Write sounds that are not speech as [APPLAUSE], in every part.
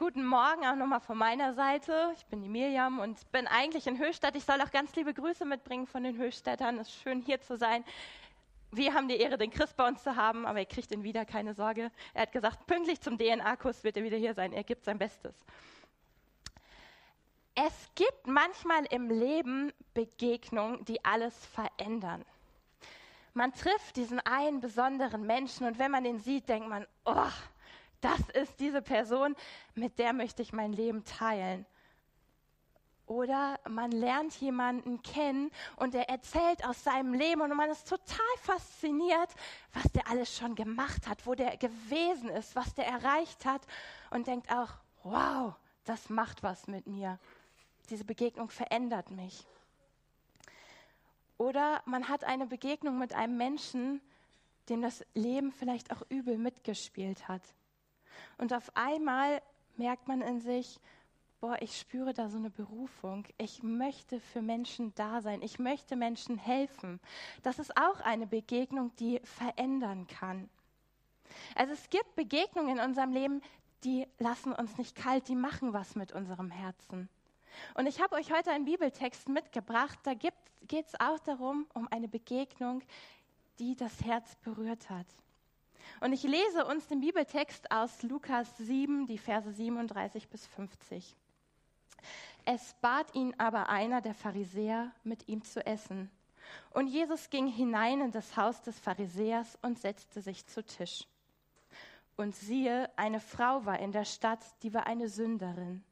Guten Morgen auch nochmal von meiner Seite. Ich bin die Miriam und bin eigentlich in Höchstadt. Ich soll auch ganz liebe Grüße mitbringen von den Höchstädtern. Es ist schön hier zu sein. Wir haben die Ehre, den Chris bei uns zu haben, aber ihr kriegt ihn wieder, keine Sorge. Er hat gesagt, pünktlich zum DNA-Kurs wird er wieder hier sein. Er gibt sein Bestes. Es gibt manchmal im Leben Begegnungen, die alles verändern. Man trifft diesen einen besonderen Menschen und wenn man den sieht, denkt man, oh, das ist diese Person, mit der möchte ich mein Leben teilen. Oder man lernt jemanden kennen und er erzählt aus seinem Leben und man ist total fasziniert, was der alles schon gemacht hat, wo der gewesen ist, was der erreicht hat und denkt auch, wow, das macht was mit mir. Diese Begegnung verändert mich. Oder man hat eine Begegnung mit einem Menschen, dem das Leben vielleicht auch übel mitgespielt hat. Und auf einmal merkt man in sich, boah, ich spüre da so eine Berufung. Ich möchte für Menschen da sein. Ich möchte Menschen helfen. Das ist auch eine Begegnung, die verändern kann. Also es gibt Begegnungen in unserem Leben, die lassen uns nicht kalt, die machen was mit unserem Herzen. Und ich habe euch heute einen Bibeltext mitgebracht. Da geht es auch darum, um eine Begegnung, die das Herz berührt hat. Und ich lese uns den Bibeltext aus Lukas 7, die Verse 37 bis 50. Es bat ihn aber einer der Pharisäer, mit ihm zu essen. Und Jesus ging hinein in das Haus des Pharisäers und setzte sich zu Tisch. Und siehe, eine Frau war in der Stadt, die war eine Sünderin.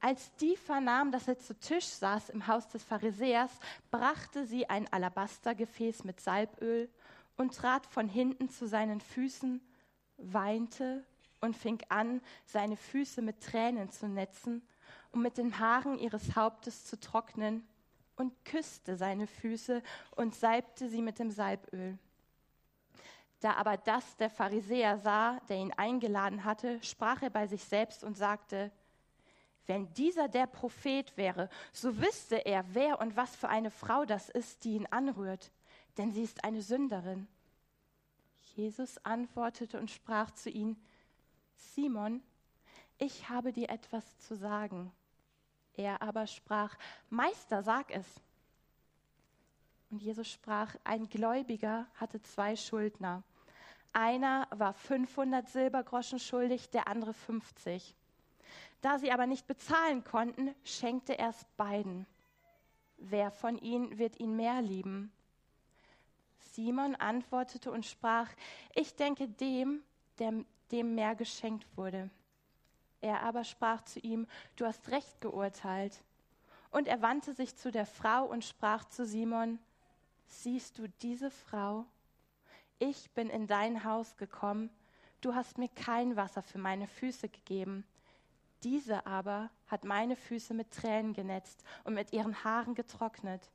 Als die vernahm, dass er zu Tisch saß im Haus des Pharisäers, brachte sie ein Alabastergefäß mit Salböl und trat von hinten zu seinen Füßen, weinte und fing an, seine Füße mit Tränen zu netzen und mit den Haaren ihres Hauptes zu trocknen und küsste seine Füße und salbte sie mit dem Salböl. Da aber das der Pharisäer sah, der ihn eingeladen hatte, sprach er bei sich selbst und sagte, wenn dieser der Prophet wäre, so wüsste er, wer und was für eine Frau das ist, die ihn anrührt denn sie ist eine Sünderin. Jesus antwortete und sprach zu ihm, Simon, ich habe dir etwas zu sagen. Er aber sprach, Meister, sag es. Und Jesus sprach, ein Gläubiger hatte zwei Schuldner. Einer war 500 Silbergroschen schuldig, der andere 50. Da sie aber nicht bezahlen konnten, schenkte er es beiden. Wer von ihnen wird ihn mehr lieben? Simon antwortete und sprach, ich denke dem, der, dem mehr geschenkt wurde. Er aber sprach zu ihm, du hast recht geurteilt. Und er wandte sich zu der Frau und sprach zu Simon, siehst du diese Frau? Ich bin in dein Haus gekommen, du hast mir kein Wasser für meine Füße gegeben. Diese aber hat meine Füße mit Tränen genetzt und mit ihren Haaren getrocknet.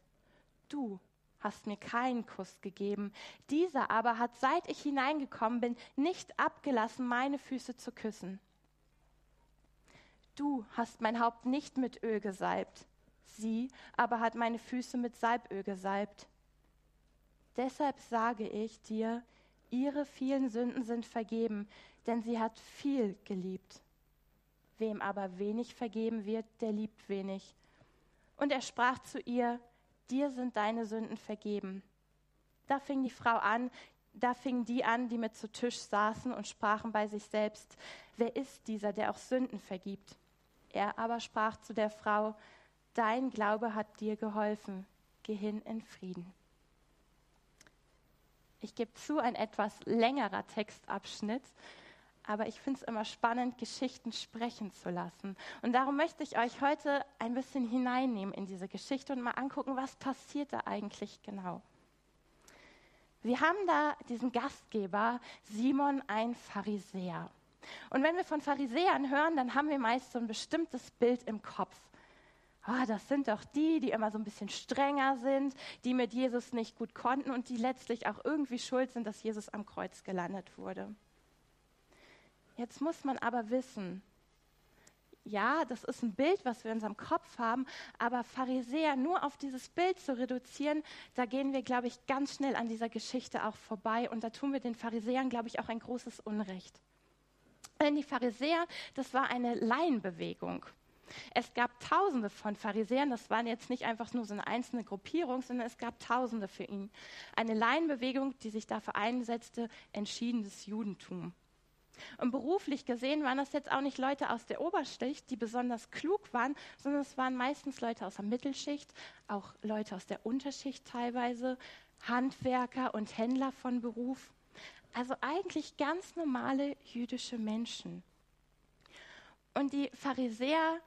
Du hast mir keinen Kuss gegeben. Dieser aber hat, seit ich hineingekommen bin, nicht abgelassen, meine Füße zu küssen. Du hast mein Haupt nicht mit Öl gesalbt, sie aber hat meine Füße mit Salböl gesalbt. Deshalb sage ich dir, ihre vielen Sünden sind vergeben, denn sie hat viel geliebt. Wem aber wenig vergeben wird, der liebt wenig. Und er sprach zu ihr, dir sind deine Sünden vergeben. Da fing die Frau an, da fingen die an, die mit zu Tisch saßen und sprachen bei sich selbst, wer ist dieser, der auch Sünden vergibt? Er aber sprach zu der Frau, dein Glaube hat dir geholfen, geh hin in Frieden. Ich gebe zu, ein etwas längerer Textabschnitt, aber ich finde es immer spannend, Geschichten sprechen zu lassen. Und darum möchte ich euch heute ein bisschen hineinnehmen in diese Geschichte und mal angucken, was passiert da eigentlich genau. Wir haben da diesen Gastgeber, Simon, ein Pharisäer. Und wenn wir von Pharisäern hören, dann haben wir meist so ein bestimmtes Bild im Kopf. Oh, das sind doch die, die immer so ein bisschen strenger sind, die mit Jesus nicht gut konnten und die letztlich auch irgendwie schuld sind, dass Jesus am Kreuz gelandet wurde. Jetzt muss man aber wissen, ja, das ist ein Bild, was wir in unserem Kopf haben, aber Pharisäer nur auf dieses Bild zu reduzieren, da gehen wir, glaube ich, ganz schnell an dieser Geschichte auch vorbei und da tun wir den Pharisäern, glaube ich, auch ein großes Unrecht. Denn die Pharisäer, das war eine Laienbewegung. Es gab Tausende von Pharisäern, das waren jetzt nicht einfach nur so eine einzelne Gruppierung, sondern es gab Tausende für ihn. Eine Laienbewegung, die sich dafür einsetzte, entschiedenes Judentum. Und beruflich gesehen waren das jetzt auch nicht Leute aus der Oberschicht, die besonders klug waren, sondern es waren meistens Leute aus der Mittelschicht, auch Leute aus der Unterschicht teilweise, Handwerker und Händler von Beruf. Also eigentlich ganz normale jüdische Menschen. Und die Pharisäer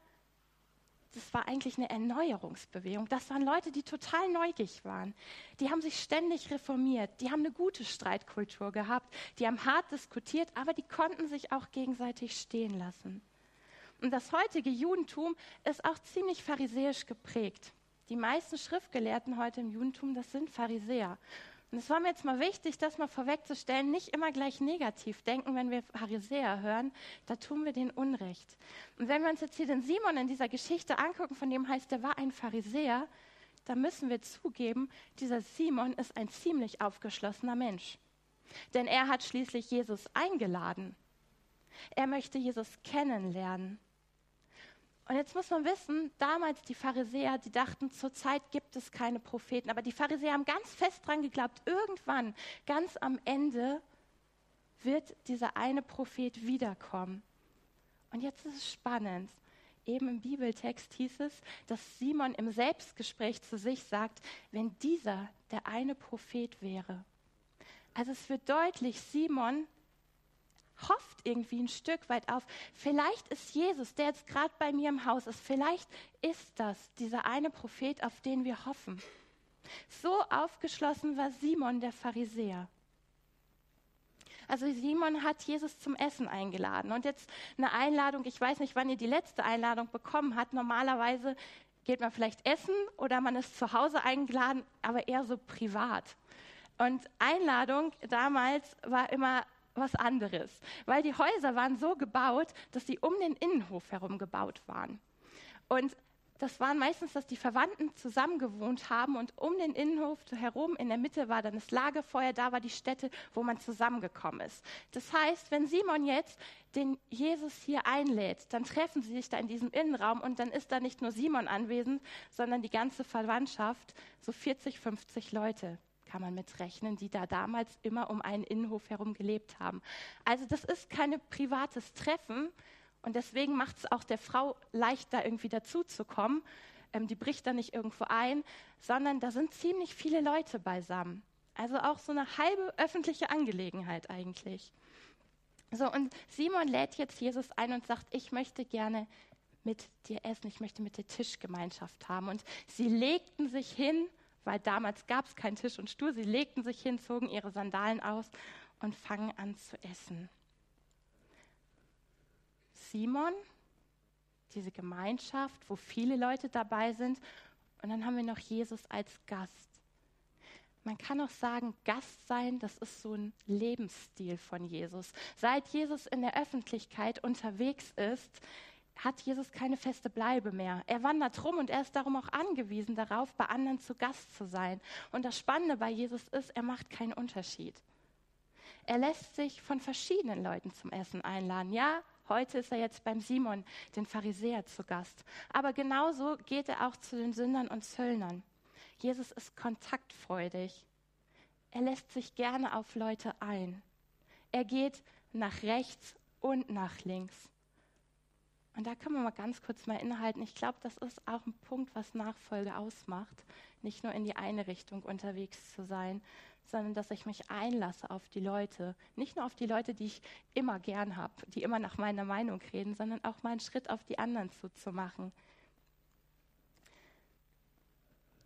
das war eigentlich eine Erneuerungsbewegung. Das waren Leute, die total neugierig waren. Die haben sich ständig reformiert. Die haben eine gute Streitkultur gehabt. Die haben hart diskutiert, aber die konnten sich auch gegenseitig stehen lassen. Und das heutige Judentum ist auch ziemlich pharisäisch geprägt. Die meisten Schriftgelehrten heute im Judentum, das sind Pharisäer. Und es war mir jetzt mal wichtig, das mal vorwegzustellen, nicht immer gleich negativ denken, wenn wir Pharisäer hören, da tun wir den Unrecht. Und wenn wir uns jetzt hier den Simon in dieser Geschichte angucken, von dem heißt, der war ein Pharisäer, dann müssen wir zugeben, dieser Simon ist ein ziemlich aufgeschlossener Mensch. Denn er hat schließlich Jesus eingeladen. Er möchte Jesus kennenlernen. Und jetzt muss man wissen, damals die Pharisäer, die dachten, zurzeit gibt es keine Propheten, aber die Pharisäer haben ganz fest dran geglaubt, irgendwann, ganz am Ende, wird dieser eine Prophet wiederkommen. Und jetzt ist es spannend. Eben im Bibeltext hieß es, dass Simon im Selbstgespräch zu sich sagt, wenn dieser der eine Prophet wäre. Also es wird deutlich, Simon hofft irgendwie ein Stück weit auf, vielleicht ist Jesus, der jetzt gerade bei mir im Haus ist, vielleicht ist das dieser eine Prophet, auf den wir hoffen. So aufgeschlossen war Simon der Pharisäer. Also Simon hat Jesus zum Essen eingeladen. Und jetzt eine Einladung, ich weiß nicht, wann ihr die letzte Einladung bekommen habt. Normalerweise geht man vielleicht essen oder man ist zu Hause eingeladen, aber eher so privat. Und Einladung damals war immer was anderes, weil die Häuser waren so gebaut, dass sie um den Innenhof herum gebaut waren. Und das waren meistens, dass die Verwandten zusammen gewohnt haben und um den Innenhof herum in der Mitte war dann das Lagerfeuer, da war die Stätte, wo man zusammengekommen ist. Das heißt, wenn Simon jetzt den Jesus hier einlädt, dann treffen sie sich da in diesem Innenraum und dann ist da nicht nur Simon anwesend, sondern die ganze Verwandtschaft, so 40, 50 Leute kann man mitrechnen, die da damals immer um einen Innenhof herum gelebt haben. Also das ist kein privates Treffen und deswegen macht es auch der Frau leicht, da irgendwie dazuzukommen. Ähm, die bricht da nicht irgendwo ein, sondern da sind ziemlich viele Leute beisammen. Also auch so eine halbe öffentliche Angelegenheit eigentlich. So, und Simon lädt jetzt Jesus ein und sagt, ich möchte gerne mit dir essen, ich möchte mit dir Tischgemeinschaft haben. Und sie legten sich hin weil damals gab es keinen Tisch und Stuhl. Sie legten sich hin, zogen ihre Sandalen aus und fangen an zu essen. Simon, diese Gemeinschaft, wo viele Leute dabei sind. Und dann haben wir noch Jesus als Gast. Man kann auch sagen, Gast sein, das ist so ein Lebensstil von Jesus. Seit Jesus in der Öffentlichkeit unterwegs ist, hat Jesus keine feste Bleibe mehr. Er wandert rum und er ist darum auch angewiesen darauf, bei anderen zu Gast zu sein. Und das Spannende bei Jesus ist, er macht keinen Unterschied. Er lässt sich von verschiedenen Leuten zum Essen einladen. Ja, heute ist er jetzt beim Simon, den Pharisäer, zu Gast. Aber genauso geht er auch zu den Sündern und Zöllnern. Jesus ist kontaktfreudig. Er lässt sich gerne auf Leute ein. Er geht nach rechts und nach links. Und da können wir mal ganz kurz mal innehalten. Ich glaube, das ist auch ein Punkt, was Nachfolge ausmacht. Nicht nur in die eine Richtung unterwegs zu sein, sondern dass ich mich einlasse auf die Leute. Nicht nur auf die Leute, die ich immer gern habe, die immer nach meiner Meinung reden, sondern auch mal einen Schritt auf die anderen zuzumachen.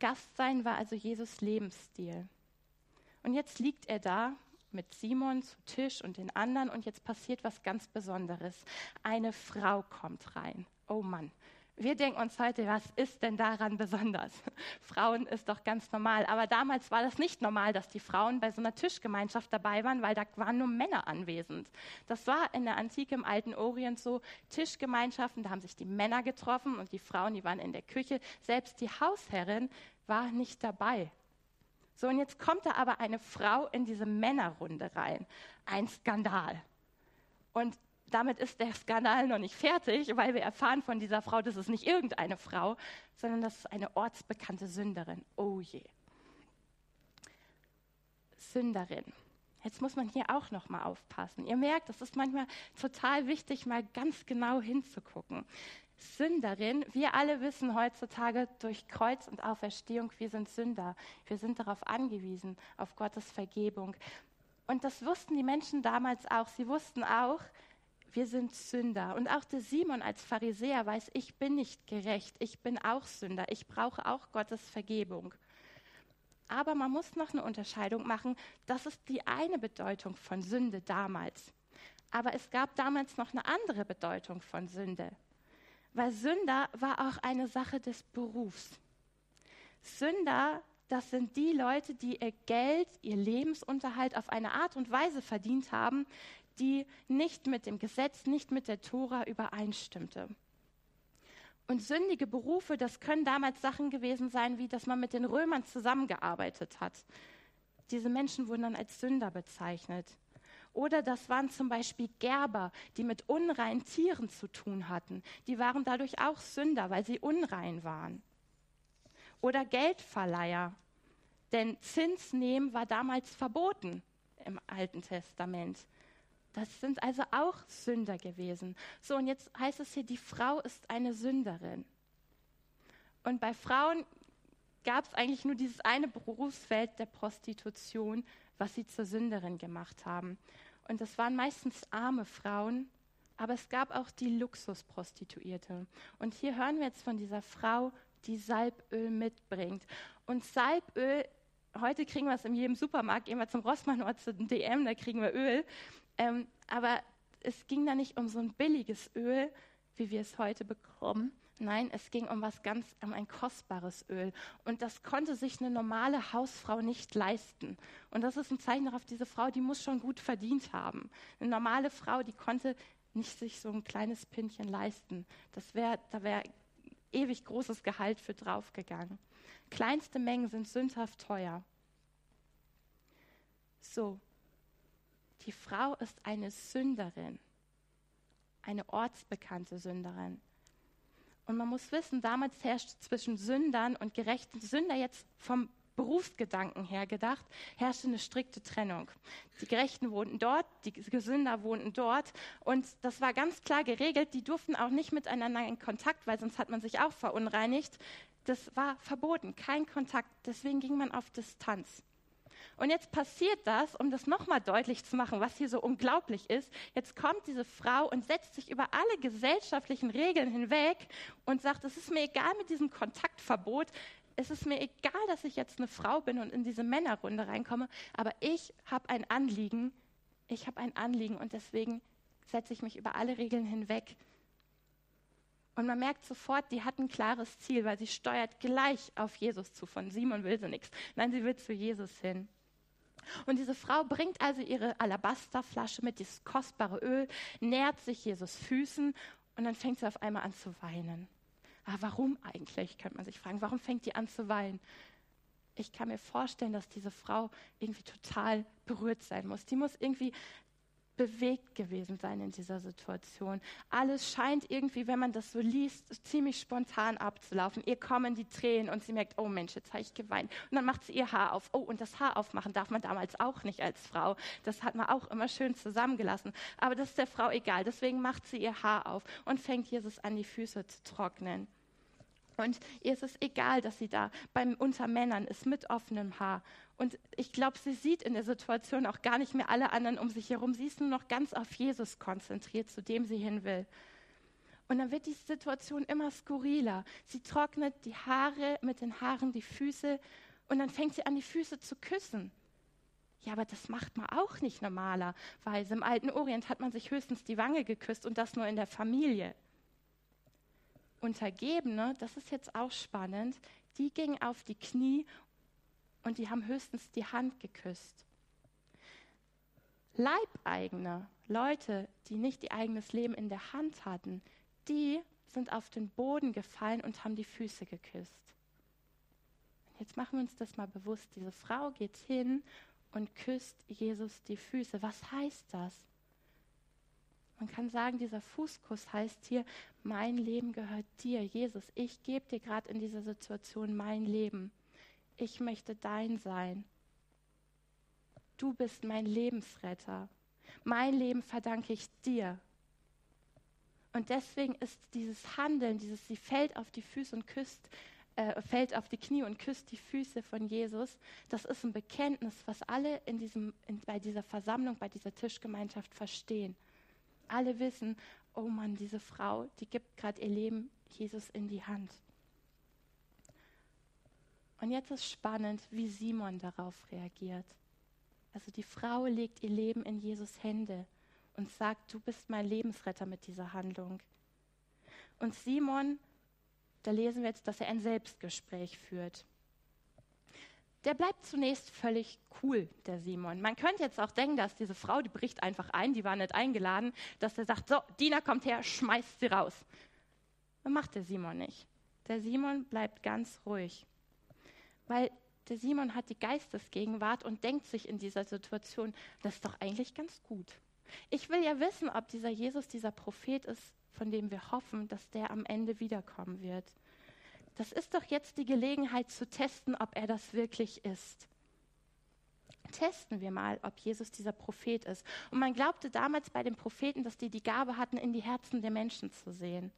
Gastsein war also Jesus Lebensstil. Und jetzt liegt er da mit Simon zu Tisch und den anderen und jetzt passiert was ganz Besonderes. Eine Frau kommt rein. Oh Mann. Wir denken uns heute, was ist denn daran besonders? [LAUGHS] Frauen ist doch ganz normal. Aber damals war das nicht normal, dass die Frauen bei so einer Tischgemeinschaft dabei waren, weil da waren nur Männer anwesend. Das war in der Antike im alten Orient so. Tischgemeinschaften, da haben sich die Männer getroffen und die Frauen, die waren in der Küche. Selbst die Hausherrin war nicht dabei. So, und jetzt kommt da aber eine Frau in diese Männerrunde rein. Ein Skandal. Und damit ist der Skandal noch nicht fertig, weil wir erfahren von dieser Frau, das ist nicht irgendeine Frau, sondern das ist eine ortsbekannte Sünderin. Oh je. Sünderin. Jetzt muss man hier auch noch mal aufpassen. Ihr merkt, es ist manchmal total wichtig, mal ganz genau hinzugucken. Sünderin, wir alle wissen heutzutage durch Kreuz und Auferstehung, wir sind Sünder. Wir sind darauf angewiesen, auf Gottes Vergebung. Und das wussten die Menschen damals auch. Sie wussten auch, wir sind Sünder. Und auch der Simon als Pharisäer weiß, ich bin nicht gerecht, ich bin auch Sünder, ich brauche auch Gottes Vergebung. Aber man muss noch eine Unterscheidung machen. Das ist die eine Bedeutung von Sünde damals. Aber es gab damals noch eine andere Bedeutung von Sünde. Weil Sünder war auch eine Sache des Berufs. Sünder, das sind die Leute, die ihr Geld, ihr Lebensunterhalt auf eine Art und Weise verdient haben, die nicht mit dem Gesetz, nicht mit der Tora übereinstimmte. Und sündige Berufe, das können damals Sachen gewesen sein, wie dass man mit den Römern zusammengearbeitet hat. Diese Menschen wurden dann als Sünder bezeichnet. Oder das waren zum Beispiel Gerber, die mit unreinen Tieren zu tun hatten. Die waren dadurch auch Sünder, weil sie unrein waren. Oder Geldverleiher. Denn Zins nehmen war damals verboten im Alten Testament. Das sind also auch Sünder gewesen. So, und jetzt heißt es hier, die Frau ist eine Sünderin. Und bei Frauen gab es eigentlich nur dieses eine Berufsfeld der Prostitution, was sie zur Sünderin gemacht haben. Und das waren meistens arme Frauen, aber es gab auch die Luxusprostituierte. Und hier hören wir jetzt von dieser Frau, die Salböl mitbringt. Und Salböl, heute kriegen wir es in jedem Supermarkt, gehen wir zum Rossmann oder zum DM, da kriegen wir Öl. Ähm, aber es ging da nicht um so ein billiges Öl, wie wir es heute bekommen. Nein, es ging um was ganz, um ein kostbares Öl. Und das konnte sich eine normale Hausfrau nicht leisten. Und das ist ein Zeichen darauf, diese Frau, die muss schon gut verdient haben. Eine normale Frau, die konnte nicht sich so ein kleines Pinchen leisten. Das wäre, da wäre ewig großes Gehalt für draufgegangen. Kleinste Mengen sind sündhaft teuer. So, die Frau ist eine Sünderin, eine ortsbekannte Sünderin. Und man muss wissen, damals herrscht zwischen Sündern und gerechten Sünder jetzt vom Berufsgedanken her gedacht, herrschte eine strikte Trennung. Die Gerechten wohnten dort, die Sünder wohnten dort. Und das war ganz klar geregelt. Die durften auch nicht miteinander in Kontakt, weil sonst hat man sich auch verunreinigt. Das war verboten, kein Kontakt. Deswegen ging man auf Distanz. Und jetzt passiert das, um das nochmal deutlich zu machen, was hier so unglaublich ist. Jetzt kommt diese Frau und setzt sich über alle gesellschaftlichen Regeln hinweg und sagt, es ist mir egal mit diesem Kontaktverbot. Es ist mir egal, dass ich jetzt eine Frau bin und in diese Männerrunde reinkomme, aber ich habe ein Anliegen. Ich habe ein Anliegen und deswegen setze ich mich über alle Regeln hinweg. Und man merkt sofort, die hat ein klares Ziel, weil sie steuert gleich auf Jesus zu. Von Simon will sie nichts. Nein, sie will zu Jesus hin. Und diese Frau bringt also ihre Alabasterflasche mit dieses kostbare Öl, nährt sich Jesus Füßen und dann fängt sie auf einmal an zu weinen. Aber ah, warum eigentlich, könnte man sich fragen. Warum fängt die an zu weinen? Ich kann mir vorstellen, dass diese Frau irgendwie total berührt sein muss. Die muss irgendwie bewegt gewesen sein in dieser Situation. Alles scheint irgendwie, wenn man das so liest, ziemlich spontan abzulaufen. Ihr kommen die Tränen und sie merkt, oh Mensch, jetzt habe ich geweint. Und dann macht sie ihr Haar auf. Oh, und das Haar aufmachen darf man damals auch nicht als Frau. Das hat man auch immer schön zusammengelassen. Aber das ist der Frau egal. Deswegen macht sie ihr Haar auf und fängt Jesus an, die Füße zu trocknen. Und ihr ist es egal, dass sie da beim unter Männern ist mit offenem Haar. Und ich glaube, sie sieht in der Situation auch gar nicht mehr alle anderen um sich herum. Sie ist nur noch ganz auf Jesus konzentriert, zu dem sie hin will. Und dann wird die Situation immer skurriler. Sie trocknet die Haare mit den Haaren die Füße und dann fängt sie an, die Füße zu küssen. Ja, aber das macht man auch nicht normalerweise. Im alten Orient hat man sich höchstens die Wange geküsst und das nur in der Familie. Untergebene, das ist jetzt auch spannend, die gingen auf die Knie und die haben höchstens die Hand geküsst. Leibeigene, Leute, die nicht ihr eigenes Leben in der Hand hatten, die sind auf den Boden gefallen und haben die Füße geküsst. Jetzt machen wir uns das mal bewusst. Diese Frau geht hin und küsst Jesus die Füße. Was heißt das? Man kann sagen, dieser Fußkuss heißt hier, mein Leben gehört dir, Jesus. Ich gebe dir gerade in dieser Situation mein Leben. Ich möchte dein sein. Du bist mein Lebensretter. Mein Leben verdanke ich dir. Und deswegen ist dieses Handeln, dieses, sie fällt auf die Füße und küsst, äh, fällt auf die Knie und küsst die Füße von Jesus, das ist ein Bekenntnis, was alle in diesem, in, bei dieser Versammlung, bei dieser Tischgemeinschaft verstehen. Alle wissen, oh Mann, diese Frau, die gibt gerade ihr Leben Jesus in die Hand. Und jetzt ist spannend, wie Simon darauf reagiert. Also die Frau legt ihr Leben in Jesus Hände und sagt, du bist mein Lebensretter mit dieser Handlung. Und Simon, da lesen wir jetzt, dass er ein Selbstgespräch führt. Der bleibt zunächst völlig cool, der Simon. Man könnte jetzt auch denken, dass diese Frau, die bricht einfach ein, die war nicht eingeladen, dass er sagt, so, Diener kommt her, schmeißt sie raus. Das macht der Simon nicht. Der Simon bleibt ganz ruhig, weil der Simon hat die Geistesgegenwart und denkt sich in dieser Situation, das ist doch eigentlich ganz gut. Ich will ja wissen, ob dieser Jesus dieser Prophet ist, von dem wir hoffen, dass der am Ende wiederkommen wird. Das ist doch jetzt die Gelegenheit zu testen, ob er das wirklich ist. Testen wir mal, ob Jesus dieser Prophet ist. Und man glaubte damals bei den Propheten, dass die die Gabe hatten, in die Herzen der Menschen zu sehen.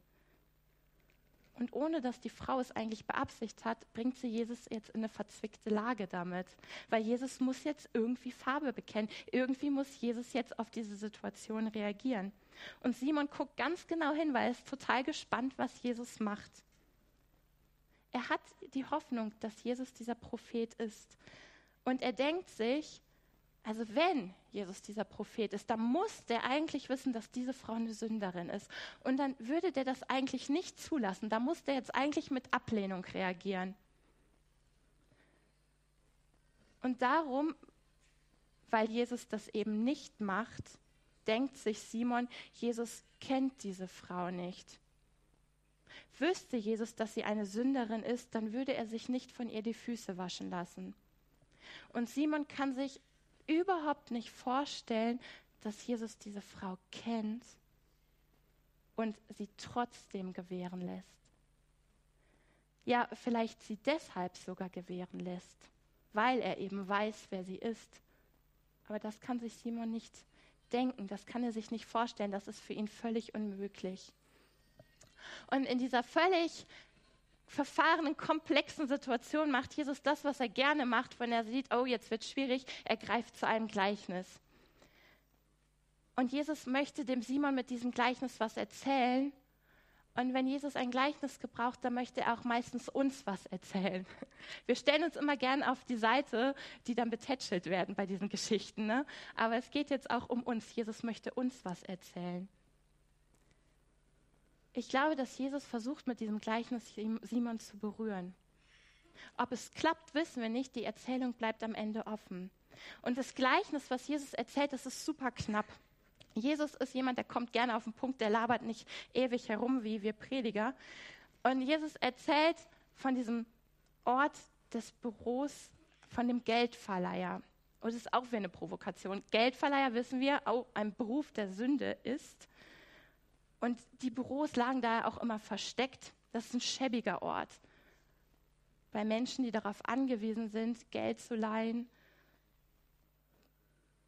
Und ohne dass die Frau es eigentlich beabsichtigt hat, bringt sie Jesus jetzt in eine verzwickte Lage damit. Weil Jesus muss jetzt irgendwie Farbe bekennen. Irgendwie muss Jesus jetzt auf diese Situation reagieren. Und Simon guckt ganz genau hin, weil er ist total gespannt, was Jesus macht. Er hat die Hoffnung, dass Jesus dieser Prophet ist. Und er denkt sich, also wenn Jesus dieser Prophet ist, dann muss der eigentlich wissen, dass diese Frau eine Sünderin ist. Und dann würde der das eigentlich nicht zulassen. Da muss der jetzt eigentlich mit Ablehnung reagieren. Und darum, weil Jesus das eben nicht macht, denkt sich Simon, Jesus kennt diese Frau nicht. Wüsste Jesus, dass sie eine Sünderin ist, dann würde er sich nicht von ihr die Füße waschen lassen. Und Simon kann sich überhaupt nicht vorstellen, dass Jesus diese Frau kennt und sie trotzdem gewähren lässt. Ja, vielleicht sie deshalb sogar gewähren lässt, weil er eben weiß, wer sie ist. Aber das kann sich Simon nicht denken, das kann er sich nicht vorstellen, das ist für ihn völlig unmöglich. Und in dieser völlig verfahrenen, komplexen Situation macht Jesus das, was er gerne macht, wenn er sieht, oh, jetzt wird schwierig, er greift zu einem Gleichnis. Und Jesus möchte dem Simon mit diesem Gleichnis was erzählen. Und wenn Jesus ein Gleichnis gebraucht, dann möchte er auch meistens uns was erzählen. [LAUGHS] Wir stellen uns immer gern auf die Seite, die dann betätschelt werden bei diesen Geschichten. Ne? Aber es geht jetzt auch um uns. Jesus möchte uns was erzählen. Ich glaube, dass Jesus versucht, mit diesem Gleichnis Simon zu berühren. Ob es klappt, wissen wir nicht. Die Erzählung bleibt am Ende offen. Und das Gleichnis, was Jesus erzählt, das ist super knapp. Jesus ist jemand, der kommt gerne auf den Punkt, der labert nicht ewig herum wie wir Prediger. Und Jesus erzählt von diesem Ort des Büros, von dem Geldverleiher. Und das ist auch wie eine Provokation. Geldverleiher wissen wir, auch ein Beruf der Sünde ist. Und die Büros lagen da auch immer versteckt. Das ist ein schäbiger Ort. Bei Menschen, die darauf angewiesen sind, Geld zu leihen,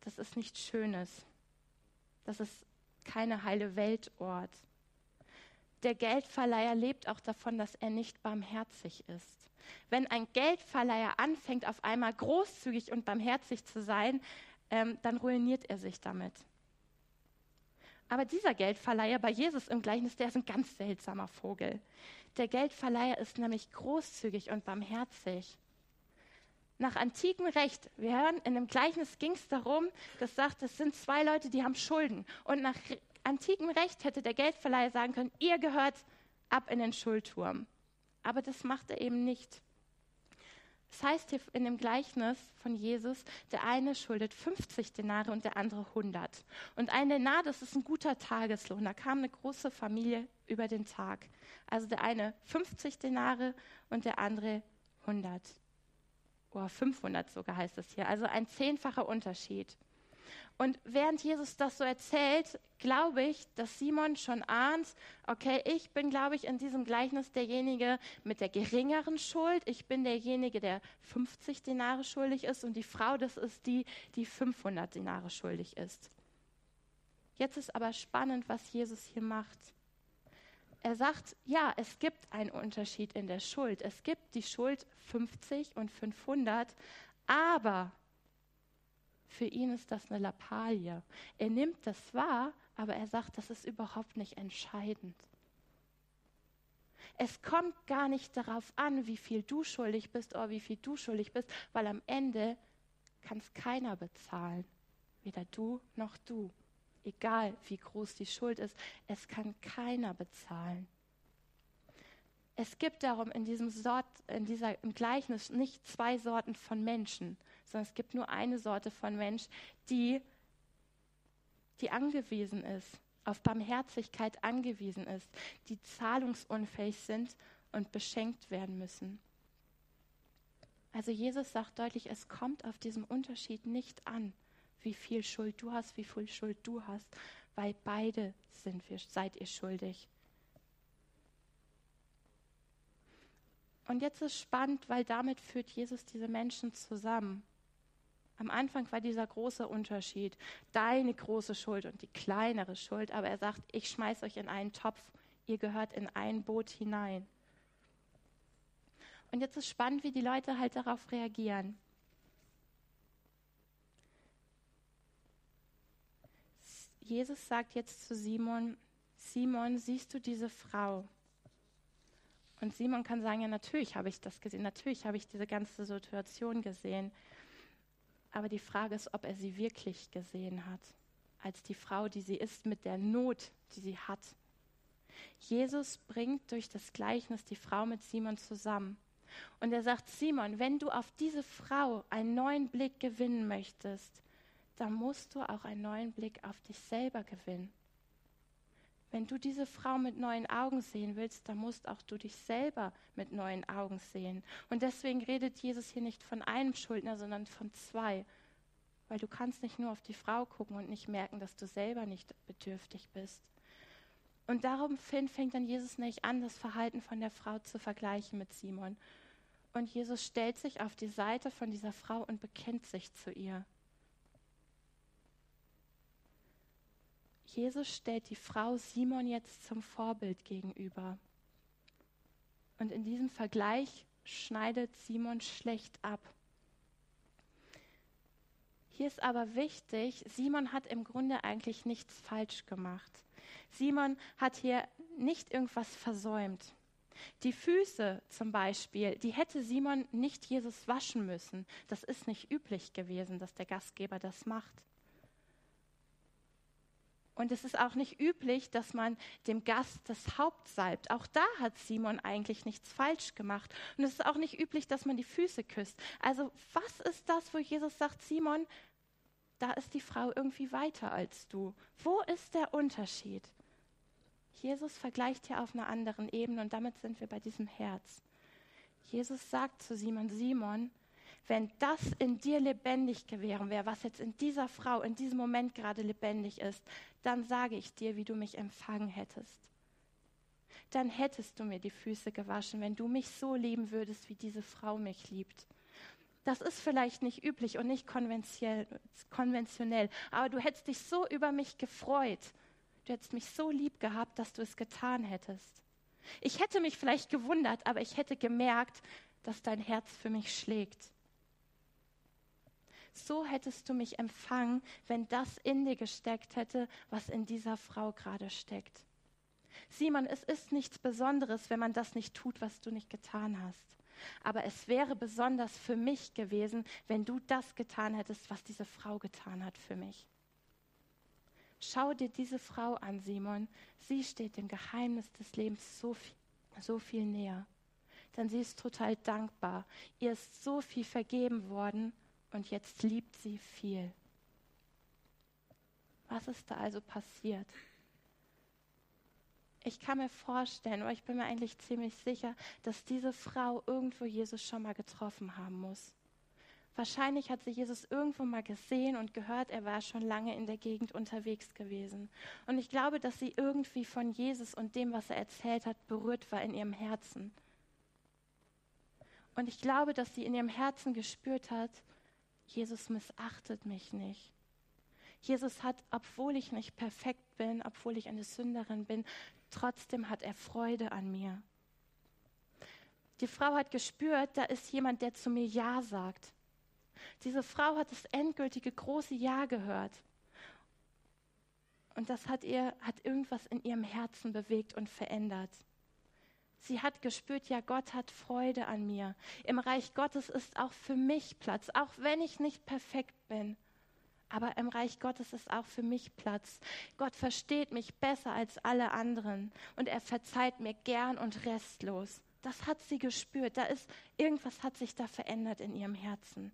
das ist nichts Schönes. Das ist keine heile Weltort. Der Geldverleiher lebt auch davon, dass er nicht barmherzig ist. Wenn ein Geldverleiher anfängt, auf einmal großzügig und barmherzig zu sein, ähm, dann ruiniert er sich damit. Aber dieser Geldverleiher bei Jesus im Gleichnis, der ist ein ganz seltsamer Vogel. Der Geldverleiher ist nämlich großzügig und barmherzig. Nach antikem Recht, wir hören, in dem Gleichnis ging es darum, das sagt, es sind zwei Leute, die haben Schulden. Und nach antikem Recht hätte der Geldverleiher sagen können, ihr gehört ab in den Schuldturm. Aber das macht er eben nicht. Das heißt hier in dem Gleichnis von Jesus, der eine schuldet 50 Denare und der andere 100. Und ein Denar, das ist ein guter Tageslohn. Da kam eine große Familie über den Tag. Also der eine 50 Denare und der andere 100. Oder 500 sogar heißt es hier. Also ein zehnfacher Unterschied. Und während Jesus das so erzählt, glaube ich, dass Simon schon ahnt, okay, ich bin, glaube ich, in diesem Gleichnis derjenige mit der geringeren Schuld. Ich bin derjenige, der 50 Dinare schuldig ist und die Frau, das ist die, die 500 Dinare schuldig ist. Jetzt ist aber spannend, was Jesus hier macht. Er sagt, ja, es gibt einen Unterschied in der Schuld. Es gibt die Schuld 50 und 500, aber für ihn ist das eine Lappalie. Er nimmt das wahr, aber er sagt, das ist überhaupt nicht entscheidend. Es kommt gar nicht darauf an, wie viel du schuldig bist oder wie viel du schuldig bist, weil am Ende kann es keiner bezahlen. Weder du noch du. Egal wie groß die Schuld ist, es kann keiner bezahlen. Es gibt darum in diesem Sort, in dieser, im Gleichnis nicht zwei Sorten von Menschen, sondern es gibt nur eine Sorte von Mensch, die, die angewiesen ist, auf Barmherzigkeit angewiesen ist, die zahlungsunfähig sind und beschenkt werden müssen. Also Jesus sagt deutlich, es kommt auf diesem Unterschied nicht an, wie viel Schuld du hast, wie viel Schuld du hast, weil beide sind wir, seid ihr schuldig. Und jetzt ist spannend, weil damit führt Jesus diese Menschen zusammen. Am Anfang war dieser große Unterschied, deine große Schuld und die kleinere Schuld, aber er sagt, ich schmeiß euch in einen Topf, ihr gehört in ein Boot hinein. Und jetzt ist spannend, wie die Leute halt darauf reagieren. Jesus sagt jetzt zu Simon, Simon, siehst du diese Frau? Und Simon kann sagen, ja, natürlich habe ich das gesehen, natürlich habe ich diese ganze Situation gesehen. Aber die Frage ist, ob er sie wirklich gesehen hat, als die Frau, die sie ist, mit der Not, die sie hat. Jesus bringt durch das Gleichnis die Frau mit Simon zusammen. Und er sagt, Simon, wenn du auf diese Frau einen neuen Blick gewinnen möchtest, dann musst du auch einen neuen Blick auf dich selber gewinnen. Wenn du diese Frau mit neuen Augen sehen willst, dann musst auch du dich selber mit neuen Augen sehen. Und deswegen redet Jesus hier nicht von einem Schuldner, sondern von zwei. Weil du kannst nicht nur auf die Frau gucken und nicht merken, dass du selber nicht bedürftig bist. Und darum fängt dann Jesus nicht an, das Verhalten von der Frau zu vergleichen mit Simon. Und Jesus stellt sich auf die Seite von dieser Frau und bekennt sich zu ihr. Jesus stellt die Frau Simon jetzt zum Vorbild gegenüber. Und in diesem Vergleich schneidet Simon schlecht ab. Hier ist aber wichtig, Simon hat im Grunde eigentlich nichts falsch gemacht. Simon hat hier nicht irgendwas versäumt. Die Füße zum Beispiel, die hätte Simon nicht Jesus waschen müssen. Das ist nicht üblich gewesen, dass der Gastgeber das macht. Und es ist auch nicht üblich, dass man dem Gast das Haupt salbt. Auch da hat Simon eigentlich nichts falsch gemacht. Und es ist auch nicht üblich, dass man die Füße küsst. Also was ist das, wo Jesus sagt, Simon, da ist die Frau irgendwie weiter als du. Wo ist der Unterschied? Jesus vergleicht hier auf einer anderen Ebene und damit sind wir bei diesem Herz. Jesus sagt zu Simon, Simon, wenn das in dir lebendig gewesen wäre, was jetzt in dieser Frau in diesem Moment gerade lebendig ist, dann sage ich dir, wie du mich empfangen hättest. Dann hättest du mir die Füße gewaschen, wenn du mich so lieben würdest, wie diese Frau mich liebt. Das ist vielleicht nicht üblich und nicht konventionell, aber du hättest dich so über mich gefreut. Du hättest mich so lieb gehabt, dass du es getan hättest. Ich hätte mich vielleicht gewundert, aber ich hätte gemerkt, dass dein Herz für mich schlägt so hättest du mich empfangen, wenn das in dir gesteckt hätte, was in dieser Frau gerade steckt. Simon, es ist nichts Besonderes, wenn man das nicht tut, was du nicht getan hast. Aber es wäre besonders für mich gewesen, wenn du das getan hättest, was diese Frau getan hat für mich. Schau dir diese Frau an, Simon. Sie steht dem Geheimnis des Lebens so viel, so viel näher. Denn sie ist total dankbar. Ihr ist so viel vergeben worden und jetzt liebt sie viel. Was ist da also passiert? Ich kann mir vorstellen, oder ich bin mir eigentlich ziemlich sicher, dass diese Frau irgendwo Jesus schon mal getroffen haben muss. Wahrscheinlich hat sie Jesus irgendwo mal gesehen und gehört, er war schon lange in der Gegend unterwegs gewesen. Und ich glaube, dass sie irgendwie von Jesus und dem, was er erzählt hat, berührt war in ihrem Herzen. Und ich glaube, dass sie in ihrem Herzen gespürt hat, Jesus missachtet mich nicht. Jesus hat, obwohl ich nicht perfekt bin, obwohl ich eine Sünderin bin, trotzdem hat er Freude an mir. Die Frau hat gespürt, da ist jemand, der zu mir Ja sagt. Diese Frau hat das endgültige große Ja gehört. Und das hat ihr, hat irgendwas in ihrem Herzen bewegt und verändert. Sie hat gespürt, ja, Gott hat Freude an mir. Im Reich Gottes ist auch für mich Platz, auch wenn ich nicht perfekt bin. Aber im Reich Gottes ist auch für mich Platz. Gott versteht mich besser als alle anderen und er verzeiht mir gern und restlos. Das hat sie gespürt. Da ist irgendwas hat sich da verändert in ihrem Herzen.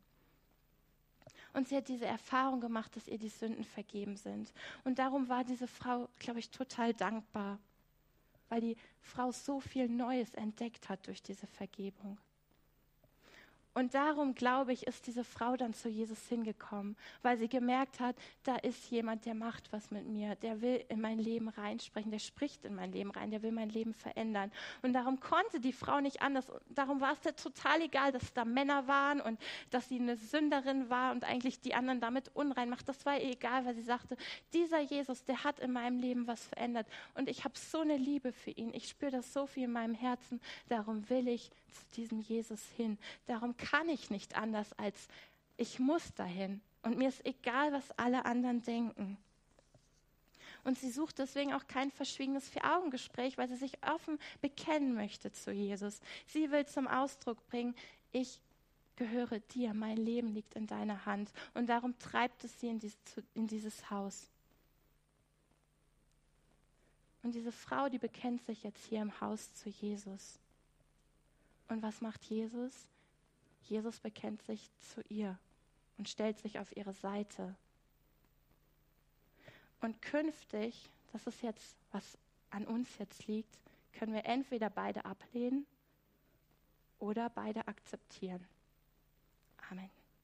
Und sie hat diese Erfahrung gemacht, dass ihr die Sünden vergeben sind. Und darum war diese Frau, glaube ich, total dankbar, weil die Frau so viel Neues entdeckt hat durch diese Vergebung. Und darum, glaube ich, ist diese Frau dann zu Jesus hingekommen, weil sie gemerkt hat, da ist jemand, der macht was mit mir, der will in mein Leben reinsprechen, der spricht in mein Leben rein, der will mein Leben verändern. Und darum konnte die Frau nicht anders. Darum war es total egal, dass da Männer waren und dass sie eine Sünderin war und eigentlich die anderen damit unrein macht. Das war ihr egal, weil sie sagte, dieser Jesus, der hat in meinem Leben was verändert. Und ich habe so eine Liebe für ihn. Ich spüre das so viel in meinem Herzen. Darum will ich zu diesem Jesus hin. Darum kann ich nicht anders als ich muss dahin. Und mir ist egal, was alle anderen denken. Und sie sucht deswegen auch kein verschwiegenes Vier-Augen-Gespräch, weil sie sich offen bekennen möchte zu Jesus. Sie will zum Ausdruck bringen, ich gehöre dir, mein Leben liegt in deiner Hand. Und darum treibt es sie in, dies, in dieses Haus. Und diese Frau, die bekennt sich jetzt hier im Haus zu Jesus. Und was macht Jesus? Jesus bekennt sich zu ihr und stellt sich auf ihre Seite. Und künftig, das ist jetzt, was an uns jetzt liegt, können wir entweder beide ablehnen oder beide akzeptieren. Amen.